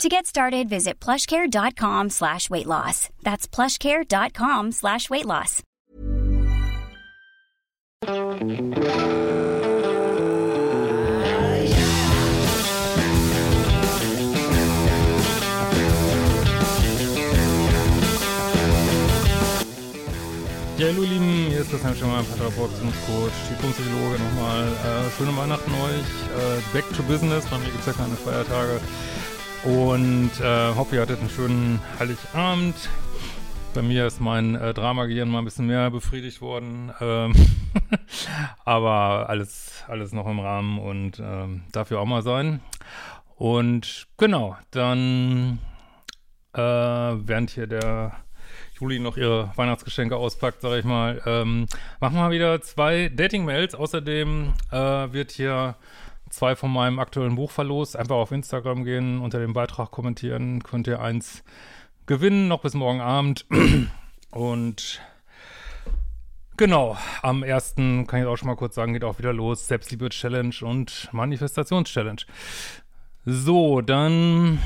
To get started, visit plushcare.com slash weight loss. That's plushcare.com slash weight loss. Ja, hallo Lieben, hier ist Christian Schimmer, Paartherapeut, Coach, Diplompsychologe nochmal. Äh, schöne Weihnachten euch. Äh, back to business, bei mir gibt es ja keine Feiertage. Und äh, hoffe, ihr hattet einen schönen Heiligabend. Bei mir ist mein äh, Dramagehirn mal ein bisschen mehr befriedigt worden. Ähm aber alles, alles noch im Rahmen und ähm, dafür auch mal sein. Und genau, dann äh, während hier der Juli noch ihre Weihnachtsgeschenke auspackt, sage ich mal, ähm, machen wir wieder zwei Dating-Mails. Außerdem äh, wird hier zwei von meinem aktuellen Buch verlost. Einfach auf Instagram gehen, unter dem Beitrag kommentieren, könnt ihr eins gewinnen, noch bis morgen Abend. Und genau, am ersten kann ich auch schon mal kurz sagen, geht auch wieder los. Selbstliebe-Challenge und Manifestations-Challenge. So, dann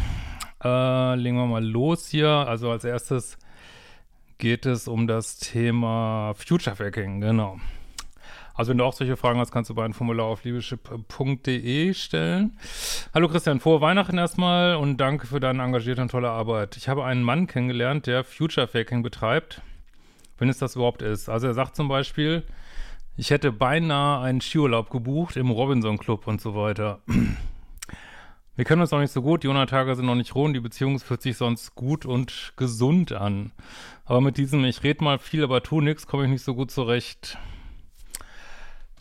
äh, legen wir mal los hier. Also als erstes geht es um das Thema Future Hacking, genau. Also wenn du auch solche Fragen hast, kannst du bei einem Formular auf liebeschip.de stellen. Hallo Christian, frohe Weihnachten erstmal und danke für deine engagierte und tolle Arbeit. Ich habe einen Mann kennengelernt, der Future Faking betreibt, wenn es das überhaupt ist. Also er sagt zum Beispiel, ich hätte beinahe einen Skiurlaub gebucht im Robinson Club und so weiter. Wir kennen uns noch nicht so gut, die 100 Tage sind noch nicht roh und die Beziehung fühlt sich sonst gut und gesund an. Aber mit diesem, ich rede mal viel, aber tu nichts, komme ich nicht so gut zurecht.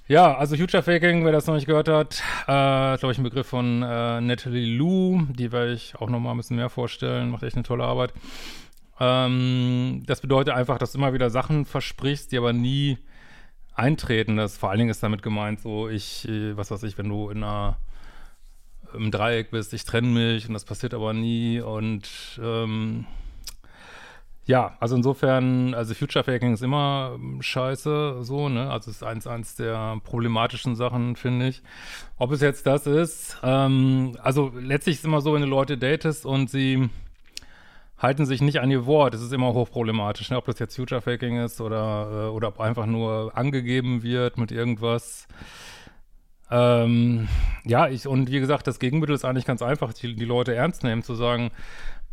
Ja, also Future Faking, wer das noch nicht gehört hat, äh, glaube ich, ein Begriff von äh, Natalie Lou, die werde ich auch nochmal ein bisschen mehr vorstellen, macht echt eine tolle Arbeit. Ähm, das bedeutet einfach, dass du immer wieder Sachen versprichst, die aber nie eintreten. Das vor allen Dingen ist damit gemeint, so ich, äh, was weiß ich, wenn du in einer im Dreieck bist, ich trenne mich und das passiert aber nie und ähm, ja, also insofern, also Future Faking ist immer scheiße, so, ne? Also ist eins, eins der problematischen Sachen, finde ich. Ob es jetzt das ist, ähm, also letztlich ist es immer so, wenn du Leute datest und sie halten sich nicht an ihr Wort, das ist immer hochproblematisch, ne? Ob das jetzt Future Faking ist oder, äh, oder ob einfach nur angegeben wird mit irgendwas. Ähm, ja, ich, und wie gesagt, das Gegenmittel ist eigentlich ganz einfach, die, die Leute ernst nehmen, zu sagen,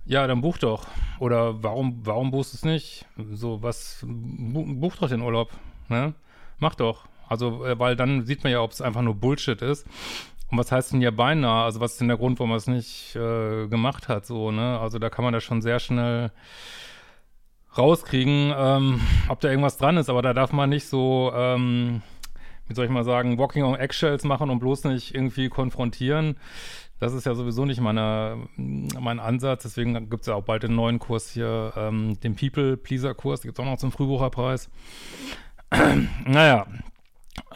ja, dann buch doch. Oder warum, warum buchst du es nicht? So, was, buch doch den Urlaub, ne? Mach doch. Also, äh, weil dann sieht man ja, ob es einfach nur Bullshit ist. Und was heißt denn ja beinahe? Also, was ist denn der Grund, warum man es nicht äh, gemacht hat, so, ne? Also, da kann man das schon sehr schnell rauskriegen, ähm, ob da irgendwas dran ist. Aber da darf man nicht so, ähm, wie soll ich mal sagen, Walking on Eggshells machen und bloß nicht irgendwie konfrontieren. Das ist ja sowieso nicht meine, mein Ansatz. Deswegen gibt es ja auch bald den neuen Kurs hier, ähm, den People-Pleaser-Kurs. Gibt es auch noch zum Frühbucherpreis. naja,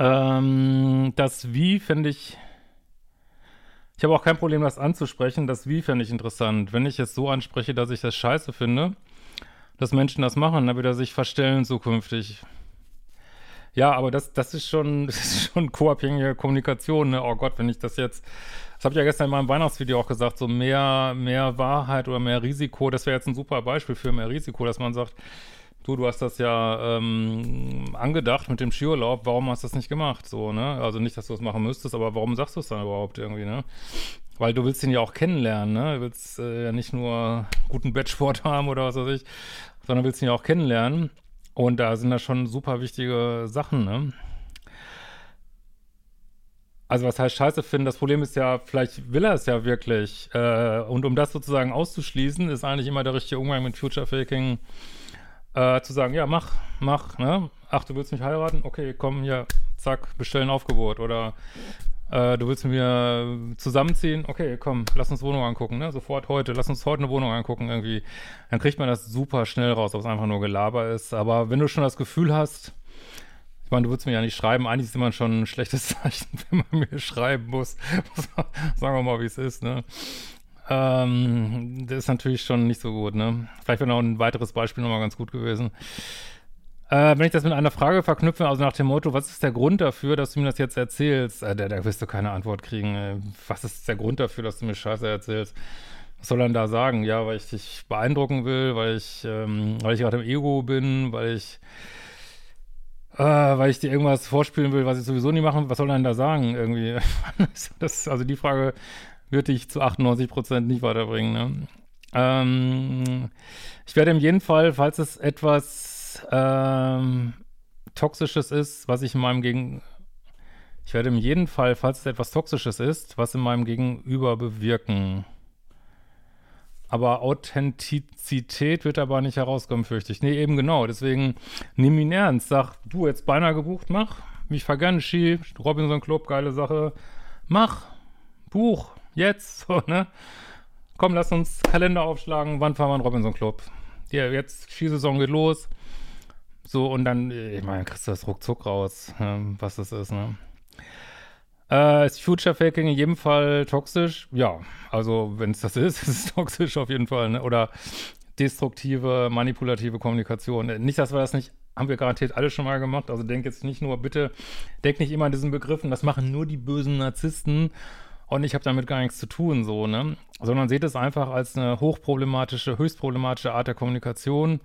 ähm, das Wie finde ich ich habe auch kein Problem, das anzusprechen. Das Wie finde ich interessant. Wenn ich es so anspreche, dass ich das scheiße finde, dass Menschen das machen, dann wird er sich verstellen zukünftig. Ja, aber das, das ist schon, schon co-abhängige Kommunikation, ne? Oh Gott, wenn ich das jetzt, das habe ich ja gestern in meinem Weihnachtsvideo auch gesagt, so mehr, mehr Wahrheit oder mehr Risiko, das wäre jetzt ein super Beispiel für mehr Risiko, dass man sagt, du, du hast das ja ähm, angedacht mit dem Skiurlaub, warum hast du das nicht gemacht? So, ne? Also nicht, dass du es machen müsstest, aber warum sagst du es dann überhaupt irgendwie, ne? Weil du willst ihn ja auch kennenlernen, ne? Du willst äh, ja nicht nur guten Bettsport haben oder was weiß ich, sondern willst ihn ja auch kennenlernen. Und da sind da schon super wichtige Sachen, ne? Also was heißt scheiße finden? Das Problem ist ja, vielleicht will er es ja wirklich. Äh, und um das sozusagen auszuschließen, ist eigentlich immer der richtige Umgang mit Future Faking, äh, zu sagen, ja, mach, mach, ne? Ach, du willst mich heiraten? Okay, komm hier, zack, bestellen Aufgebot. Oder Äh, du willst mit mir zusammenziehen? Okay, komm, lass uns Wohnung angucken, ne? Sofort heute. Lass uns heute eine Wohnung angucken irgendwie. Dann kriegt man das super schnell raus, ob es einfach nur Gelaber ist. Aber wenn du schon das Gefühl hast, ich meine, du würdest mir ja nicht schreiben. Eigentlich ist immer schon ein schlechtes Zeichen, wenn man mir schreiben muss. Sagen wir mal, wie es ist, ne? Ähm, das ist natürlich schon nicht so gut, ne? Vielleicht wäre noch ein weiteres Beispiel nochmal ganz gut gewesen. Äh, wenn ich das mit einer Frage verknüpfe, also nach dem Motto, was ist der Grund dafür, dass du mir das jetzt erzählst? Äh, da, da wirst du keine Antwort kriegen. Äh, was ist der Grund dafür, dass du mir Scheiße erzählst? Was soll er denn da sagen? Ja, weil ich dich beeindrucken will, weil ich, ähm, weil ich gerade im Ego bin, weil ich, äh, weil ich dir irgendwas vorspielen will, was ich sowieso nie machen. Was soll er denn da sagen? Irgendwie. das, also die Frage wird dich zu 98 Prozent nicht weiterbringen. Ne? Ähm, ich werde in jedem Fall, falls es etwas ähm, Toxisches ist, was ich in meinem Gegen... Ich werde in jedem Fall, falls es etwas Toxisches ist, was in meinem Gegenüber bewirken. Aber Authentizität wird aber nicht herauskommen, fürchte ich. Nee, eben genau. Deswegen nimm ihn ernst. Sag, du, jetzt beinahe gebucht, mach. Mich vergangen, Ski, Robinson Club, geile Sache. Mach. Buch. Jetzt. So, ne? Komm, lass uns Kalender aufschlagen. Wann fahren wir in Robinson Club? Ja, jetzt Skisaison geht los. So, und dann, ich meine, kriegst du das ruckzuck raus, ähm, was das ist, ne? Äh, ist Future Faking in jedem Fall toxisch? Ja, also wenn es das ist, ist es toxisch auf jeden Fall, ne? Oder destruktive, manipulative Kommunikation. Nicht, dass wir das nicht, haben wir garantiert alle schon mal gemacht. Also denk jetzt nicht nur, bitte, denk nicht immer an diesen Begriffen, das machen nur die bösen Narzissten und ich habe damit gar nichts zu tun, so, ne? Sondern seht es einfach als eine hochproblematische, höchst problematische Art der Kommunikation,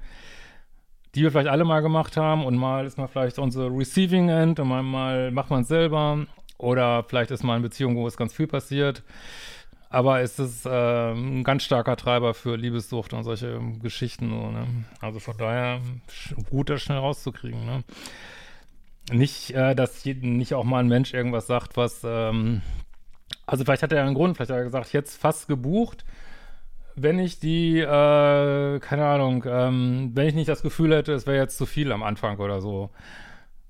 die wir vielleicht alle mal gemacht haben und mal ist man vielleicht unser Receiving End und mal, mal macht man es selber oder vielleicht ist mal eine Beziehung, wo es ganz viel passiert. Aber es ist äh, ein ganz starker Treiber für Liebessucht und solche Geschichten. So, ne? Also von daher gut, das schnell rauszukriegen. Ne? Nicht, äh, dass nicht auch mal ein Mensch irgendwas sagt, was, ähm, also vielleicht hat er einen Grund, vielleicht hat er gesagt, jetzt fast gebucht, wenn ich die, äh, keine Ahnung, ähm, wenn ich nicht das Gefühl hätte, es wäre jetzt zu viel am Anfang oder so.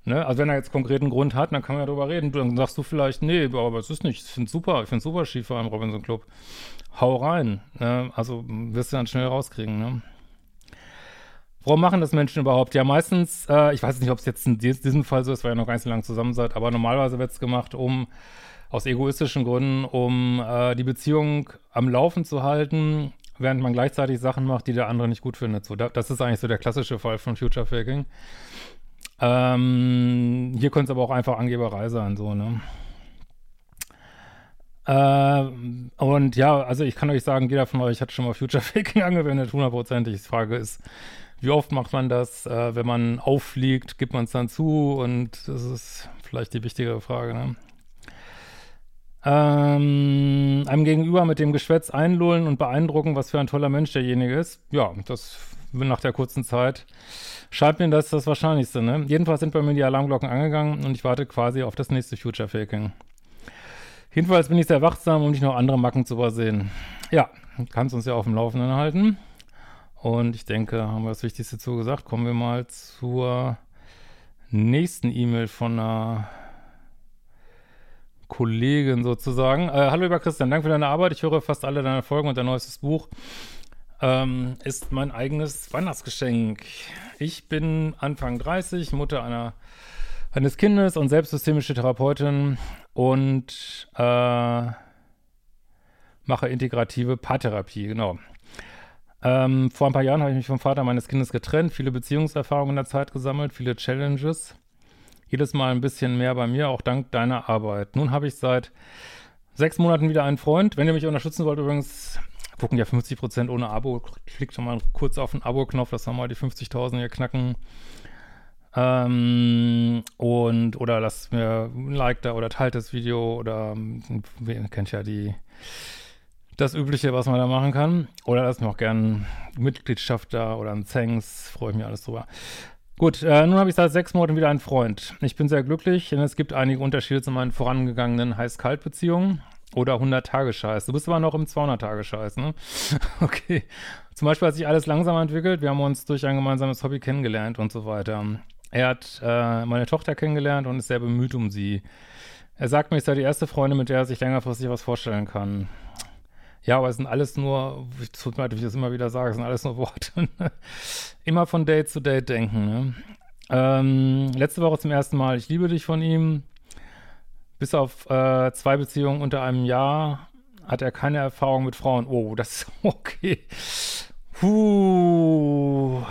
Ne? Also wenn er jetzt konkreten Grund hat, dann kann man ja darüber reden. Dann sagst du vielleicht, nee, aber es ist nicht, ich finde super, ich finde super Skifahren im Robinson Club. Hau rein. Ne? Also wirst du dann schnell rauskriegen, ne? Warum machen das Menschen überhaupt? Ja, meistens, äh, ich weiß nicht, ob es jetzt in diesem Fall so ist, weil ihr noch gar nicht so lange zusammen seid, aber normalerweise wird es gemacht, um aus egoistischen Gründen, um äh, die Beziehung am Laufen zu halten, während man gleichzeitig Sachen macht, die der andere nicht gut findet. So, da, das ist eigentlich so der klassische Fall von Future Faking. Ähm, hier könnte es aber auch einfach Angeberei sein, so, ne? Äh, und ja, also ich kann euch sagen, jeder von euch hat schon mal Future Faking angewendet, hundertprozentig. Die Frage ist, wie oft macht man das? Äh, wenn man auffliegt, gibt man es dann zu? Und das ist vielleicht die wichtigere Frage, ne? Ähm, einem Gegenüber mit dem Geschwätz einlullen und beeindrucken, was für ein toller Mensch derjenige ist. Ja, das nach der kurzen Zeit scheint mir das das Wahrscheinlichste. Ne? Jedenfalls sind bei mir die Alarmglocken angegangen und ich warte quasi auf das nächste Future Faking. Jedenfalls bin ich sehr wachsam, um nicht noch andere Macken zu übersehen. Ja, kannst uns ja auf dem Laufenden halten. Und ich denke, haben wir das Wichtigste zugesagt. Kommen wir mal zur nächsten E-Mail von einer Kollegin sozusagen. Äh, hallo lieber Christian, danke für deine Arbeit. Ich höre fast alle deine Folgen und dein neuestes Buch ähm, ist mein eigenes Weihnachtsgeschenk. Ich bin Anfang 30, Mutter einer, eines Kindes und selbst systemische Therapeutin und äh, mache integrative Paartherapie, genau. Ähm, vor ein paar Jahren habe ich mich vom Vater meines Kindes getrennt, viele Beziehungserfahrungen in der Zeit gesammelt, viele Challenges jedes Mal ein bisschen mehr bei mir, auch dank deiner Arbeit. Nun habe ich seit sechs Monaten wieder einen Freund. Wenn ihr mich unterstützen wollt, übrigens, gucken ja 50% ohne Abo. Klickt schon mal kurz auf den Abo-Knopf, dass wir mal die 50.000 hier knacken. Ähm, und, oder lasst mir ein Like da oder teilt das Video oder, ihr kennt ja die, das Übliche, was man da machen kann. Oder lasst mir auch gerne Mitgliedschaft da oder ein Thanks, freue ich mich alles drüber. Gut, äh, nun habe ich seit sechs Monaten wieder einen Freund. Ich bin sehr glücklich, denn es gibt einige Unterschiede zu meinen vorangegangenen Heiß-Kalt-Beziehungen oder 100-Tage-Scheiß. Du bist aber noch im 200-Tage-Scheiß, ne? okay. Zum Beispiel hat sich alles langsam entwickelt. Wir haben uns durch ein gemeinsames Hobby kennengelernt und so weiter. Er hat äh, meine Tochter kennengelernt und ist sehr bemüht um sie. Er sagt mir, ist ja die erste Freundin, mit der er sich längerfristig was vorstellen kann. Ja, aber es sind alles nur, ich tut mir leid, wie ich das immer wieder sage, es sind alles nur Worte. Ne? immer von Date zu Date denken. Ne? Ähm, letzte Woche zum ersten Mal, ich liebe dich von ihm. Bis auf äh, zwei Beziehungen unter einem Jahr hat er keine Erfahrung mit Frauen. Oh, das ist okay. Puh.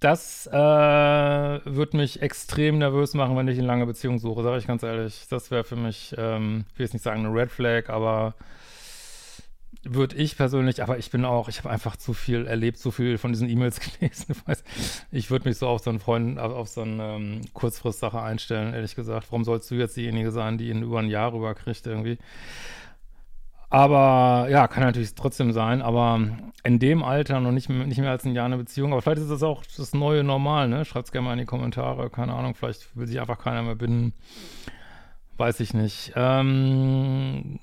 Das äh, würde mich extrem nervös machen, wenn ich eine lange Beziehung suche, sage ich ganz ehrlich. Das wäre für mich, ähm, ich will jetzt nicht sagen eine Red Flag, aber würde ich persönlich, aber ich bin auch, ich habe einfach zu viel erlebt, zu viel von diesen E-Mails gelesen. Ich würde mich so auf so einen Freund, auf so eine ähm, Kurzfristsache einstellen, ehrlich gesagt. Warum sollst du jetzt diejenige sein, die ihn über ein Jahr rüberkriegt irgendwie? Aber ja, kann natürlich trotzdem sein, aber in dem Alter noch nicht, nicht mehr als ein Jahr eine Beziehung. Aber vielleicht ist das auch das neue Normal, ne? Schreibt es gerne mal in die Kommentare. Keine Ahnung, vielleicht will sich einfach keiner mehr binden. Weiß ich nicht. Ähm,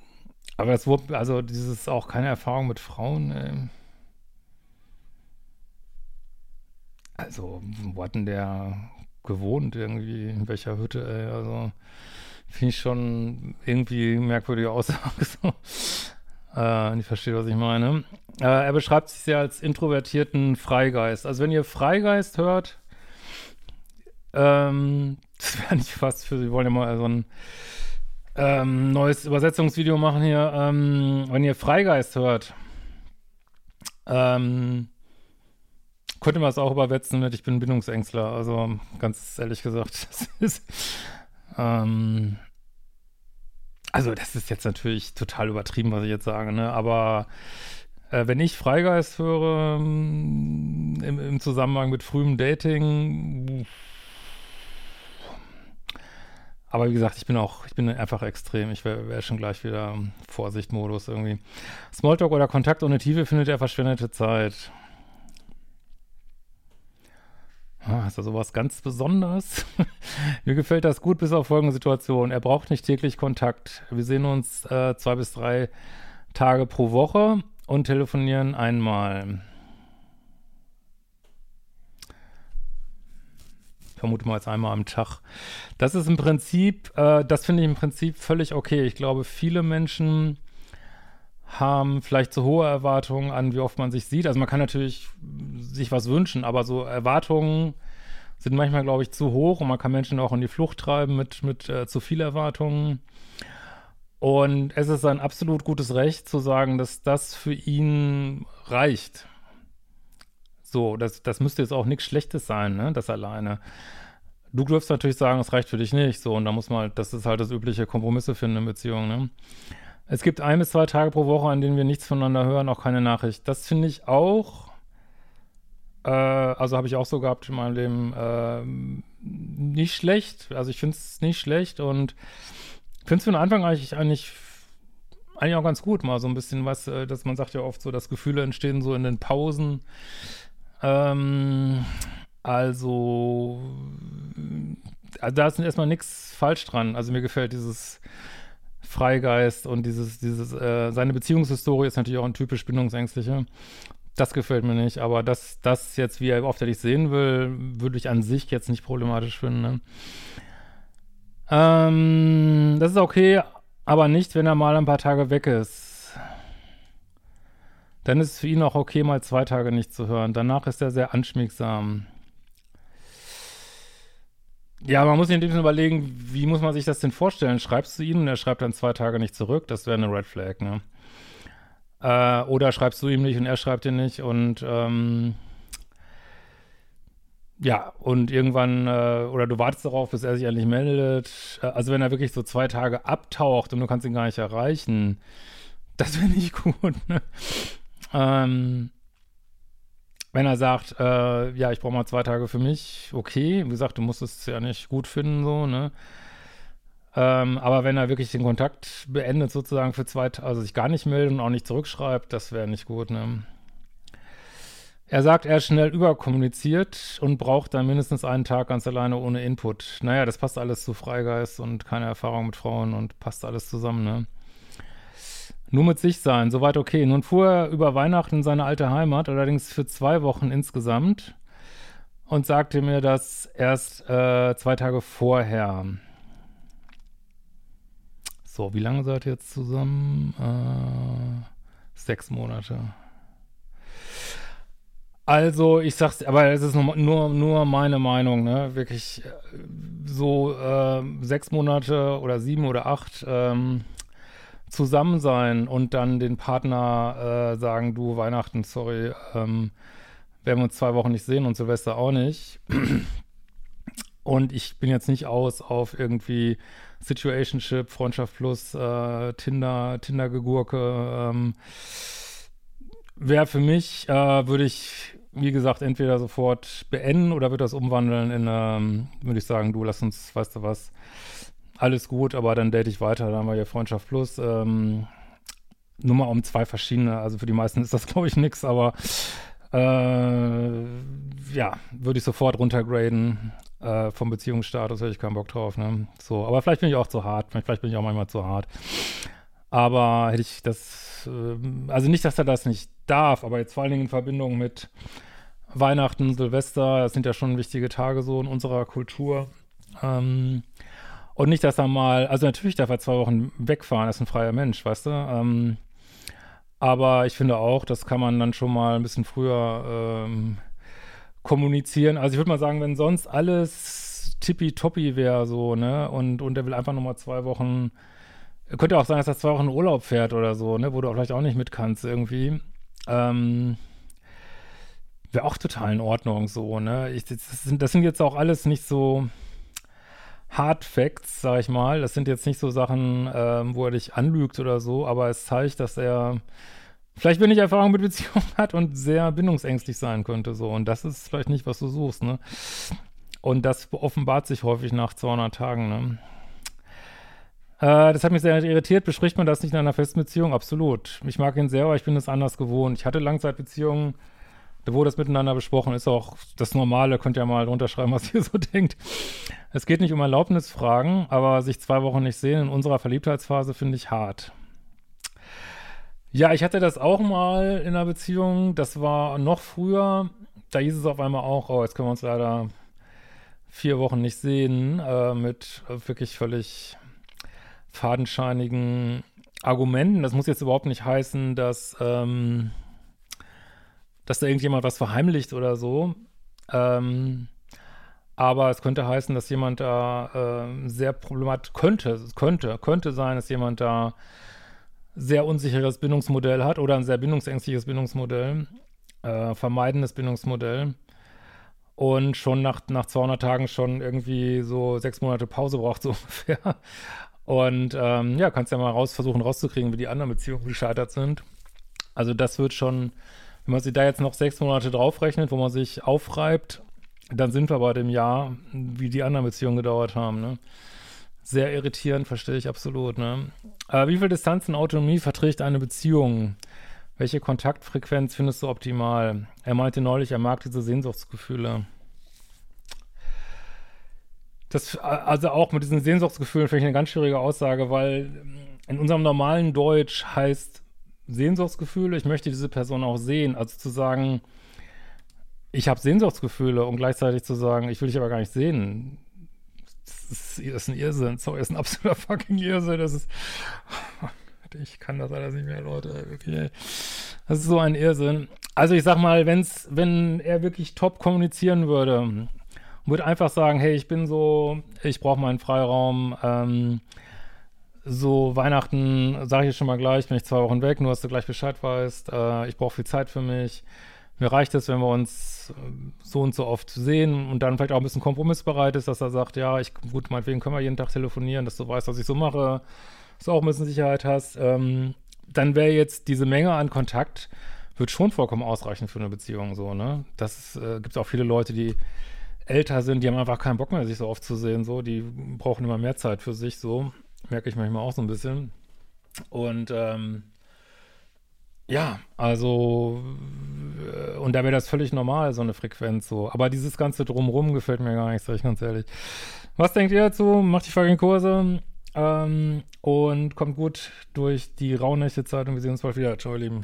aber das wurde, also dieses auch keine Erfahrung mit Frauen. Ey. Also, wo hat denn der gewohnt irgendwie? In welcher Hütte, ey? Also, finde ich schon irgendwie merkwürdige Aussage. So. Äh, ich verstehe, was ich meine. Äh, er beschreibt sich sehr als introvertierten Freigeist. Also, wenn ihr Freigeist hört, ähm, das wäre nicht fast für, Sie wollen ja mal so ein ähm, neues Übersetzungsvideo machen hier. Ähm, wenn ihr Freigeist hört, ähm, könnte man es auch übersetzen mit Ich bin Bindungsängstler. Also ganz ehrlich gesagt, das ist ähm, also das ist jetzt natürlich total übertrieben, was ich jetzt sage, ne? Aber äh, wenn ich Freigeist höre ähm, im, im Zusammenhang mit frühem Dating, aber wie gesagt, ich bin auch, ich bin einfach extrem. Ich wäre wär schon gleich wieder Vorsichtmodus irgendwie. Smalltalk oder Kontakt ohne Tiefe findet er verschwendete Zeit. Ah, ist da sowas ganz Besonderes? Mir gefällt das gut bis auf folgende Situation. Er braucht nicht täglich Kontakt. Wir sehen uns äh, zwei bis drei Tage pro Woche und telefonieren einmal. Vermute mal jetzt einmal am Tag. Das ist im Prinzip, äh, das finde ich im Prinzip völlig okay. Ich glaube, viele Menschen haben vielleicht zu hohe Erwartungen an, wie oft man sich sieht. Also man kann natürlich sich was wünschen, aber so Erwartungen sind manchmal, glaube ich, zu hoch und man kann Menschen auch in die Flucht treiben mit, mit äh, zu viel Erwartungen. Und es ist ein absolut gutes Recht zu sagen, dass das für ihn reicht. So, das, das müsste jetzt auch nichts Schlechtes sein, ne, das alleine. Du dürfst natürlich sagen, es reicht für dich nicht, so, und da muss man, halt, das ist halt das übliche Kompromisse finden in Beziehungen, ne. Es gibt ein bis zwei Tage pro Woche, an denen wir nichts voneinander hören, auch keine Nachricht. Das finde ich auch, äh, also habe ich auch so gehabt in meinem Leben, äh, nicht schlecht. Also ich finde es nicht schlecht und finde es für den Anfang eigentlich, eigentlich eigentlich auch ganz gut, mal so ein bisschen was, dass man sagt ja oft so, dass Gefühle entstehen so in den Pausen. Ähm, also, also da ist erstmal nichts falsch dran. Also mir gefällt dieses Freigeist und dieses, dieses, äh, seine Beziehungshistorie ist natürlich auch ein typisch bindungsängstlicher. Das gefällt mir nicht, aber das, das jetzt, wie er oft er dich sehen will, würde ich an sich jetzt nicht problematisch finden. Ne? Ähm, das ist okay, aber nicht, wenn er mal ein paar Tage weg ist dann ist es für ihn auch okay, mal zwei Tage nicht zu hören. Danach ist er sehr anschmiegsam. Ja, man muss sich ein bisschen überlegen, wie muss man sich das denn vorstellen? Schreibst du ihn und er schreibt dann zwei Tage nicht zurück? Das wäre eine Red Flag, ne? Äh, oder schreibst du ihm nicht und er schreibt dir nicht und ähm, ja, und irgendwann, äh, oder du wartest darauf, bis er sich endlich meldet. Äh, also wenn er wirklich so zwei Tage abtaucht und du kannst ihn gar nicht erreichen, das wäre nicht gut, ne? Ähm, wenn er sagt, äh, ja, ich brauche mal zwei Tage für mich, okay. Wie gesagt, du musst es ja nicht gut finden, so, ne? Ähm, aber wenn er wirklich den Kontakt beendet, sozusagen für zwei, also sich gar nicht meldet und auch nicht zurückschreibt, das wäre nicht gut, ne? Er sagt, er ist schnell überkommuniziert und braucht dann mindestens einen Tag ganz alleine ohne Input. Naja, das passt alles zu Freigeist und keine Erfahrung mit Frauen und passt alles zusammen, ne? Nur mit sich sein, soweit okay. Nun fuhr er über Weihnachten in seine alte Heimat, allerdings für zwei Wochen insgesamt und sagte mir das erst äh, zwei Tage vorher. So, wie lange seid ihr jetzt zusammen? Äh, sechs Monate. Also, ich sag's, aber es ist nur, nur, nur meine Meinung, ne? Wirklich äh, so äh, sechs Monate oder sieben oder acht ähm, zusammen sein und dann den Partner äh, sagen, du Weihnachten, sorry, ähm, werden wir uns zwei Wochen nicht sehen und Silvester auch nicht. Und ich bin jetzt nicht aus auf irgendwie Situationship, Freundschaft plus, äh, Tinder, Tinder-Gegurke. Ähm, Wäre für mich, äh, würde ich, wie gesagt, entweder sofort beenden oder würde das umwandeln in, ähm, würde ich sagen, du lass uns, weißt du was, alles gut, aber dann date ich weiter, dann haben wir ja Freundschaft plus. Ähm, nur mal um zwei verschiedene, also für die meisten ist das, glaube ich, nix, aber äh, ja, würde ich sofort runtergraden. Äh, vom Beziehungsstatus hätte ich keinen Bock drauf, ne? So, aber vielleicht bin ich auch zu hart, vielleicht bin ich auch manchmal zu hart. Aber hätte ich das, äh, also nicht, dass er das nicht darf, aber jetzt vor allen Dingen in Verbindung mit Weihnachten, Silvester, das sind ja schon wichtige Tage so in unserer Kultur. Ähm, und nicht, dass er mal, also natürlich darf er zwei Wochen wegfahren, ist ein freier Mensch, weißt du? Ähm, aber ich finde auch, das kann man dann schon mal ein bisschen früher ähm, kommunizieren. Also ich würde mal sagen, wenn sonst alles tippitoppi wäre so, ne, und, und er will einfach nochmal zwei Wochen, könnte auch sein, dass er zwei Wochen Urlaub fährt oder so, ne, wo du vielleicht auch nicht mit kannst irgendwie. Ähm, wäre auch total in Ordnung so, ne. Ich, das, sind, das sind jetzt auch alles nicht so Hard Facts, sag ich mal. Das sind jetzt nicht so Sachen, ähm, wo er dich anlügt oder so, aber es zeigt, dass er vielleicht wenig Erfahrung mit Beziehungen hat und sehr bindungsängstlich sein könnte so. Und das ist vielleicht nicht, was du suchst, ne? Und das offenbart sich häufig nach 200 Tagen, ne? Äh, das hat mich sehr irritiert. Bespricht man das nicht in einer festen Beziehung? Absolut. Ich mag ihn sehr, aber ich bin es anders gewohnt. Ich hatte Langzeitbeziehungen, da wurde das miteinander besprochen. Ist auch das Normale. Könnt ihr mal runterschreiben, was ihr so denkt. Es geht nicht um Erlaubnisfragen, aber sich zwei Wochen nicht sehen in unserer Verliebtheitsphase finde ich hart. Ja, ich hatte das auch mal in einer Beziehung. Das war noch früher. Da hieß es auf einmal auch, oh, jetzt können wir uns leider vier Wochen nicht sehen, äh, mit wirklich völlig fadenscheinigen Argumenten. Das muss jetzt überhaupt nicht heißen, dass, ähm, dass da irgendjemand was verheimlicht oder so. Ähm, aber es könnte heißen, dass jemand da äh, sehr problematisch könnte, könnte, könnte sein, dass jemand da sehr unsicheres Bindungsmodell hat oder ein sehr bindungsängstliches Bindungsmodell, äh, vermeidendes Bindungsmodell und schon nach, nach 200 Tagen schon irgendwie so sechs Monate Pause braucht, so ungefähr. Und ähm, ja, kannst ja mal raus versuchen rauszukriegen, wie die anderen Beziehungen gescheitert sind. Also das wird schon, wenn man sich da jetzt noch sechs Monate draufrechnet, wo man sich aufreibt, dann sind wir bei dem Jahr, wie die anderen Beziehungen gedauert haben, ne? Sehr irritierend, verstehe ich absolut. Ne? Äh, wie viel Distanz und Autonomie verträgt eine Beziehung? Welche Kontaktfrequenz findest du optimal? Er meinte neulich, er mag diese Sehnsuchtsgefühle. Das, also auch mit diesen Sehnsuchtsgefühlen finde ich eine ganz schwierige Aussage, weil in unserem normalen Deutsch heißt Sehnsuchtsgefühle, ich möchte diese Person auch sehen. Also zu sagen, ich habe Sehnsuchtsgefühle und gleichzeitig zu sagen, ich will dich aber gar nicht sehen das ist, das ist ein Irrsinn. Sorry, das ist ein absoluter fucking Irrsinn. Das ist. Ich kann das alles nicht mehr, Leute. Wirklich, Das ist so ein Irrsinn. Also ich sag mal, wenn's, wenn er wirklich top kommunizieren würde würde einfach sagen, hey, ich bin so, ich brauche meinen Freiraum, ähm, so Weihnachten, sage ich schon mal gleich, bin ich zwei Wochen weg, nur dass du gleich Bescheid weißt, äh, ich brauche viel Zeit für mich, mir reicht es, wenn wir uns äh, so und so oft sehen und dann vielleicht auch ein bisschen kompromissbereit ist, dass er sagt, ja, ich, gut, meinetwegen können wir jeden Tag telefonieren, dass du weißt, was ich so mache, dass du auch ein bisschen Sicherheit hast, ähm, dann wäre jetzt diese Menge an Kontakt, wird schon vollkommen ausreichen für eine Beziehung, so, ne? Das äh, gibt auch viele Leute, die älter sind, die haben einfach keinen Bock mehr, sich so oft zu sehen, so, die brauchen immer mehr Zeit für sich, so, merke ich manchmal auch so ein bisschen. Und, ähm, ja, also äh, und da wäre das völlig normal, so eine Frequenz so. Aber dieses ganze Drumrum gefällt mir gar nicht, sag ich ganz ehrlich. Was denkt ihr dazu? Macht die fucking Kurse ähm, und kommt gut durch die rauhnächte Zeit und wir sehen uns bald wieder. Ciao, ihr Lieben.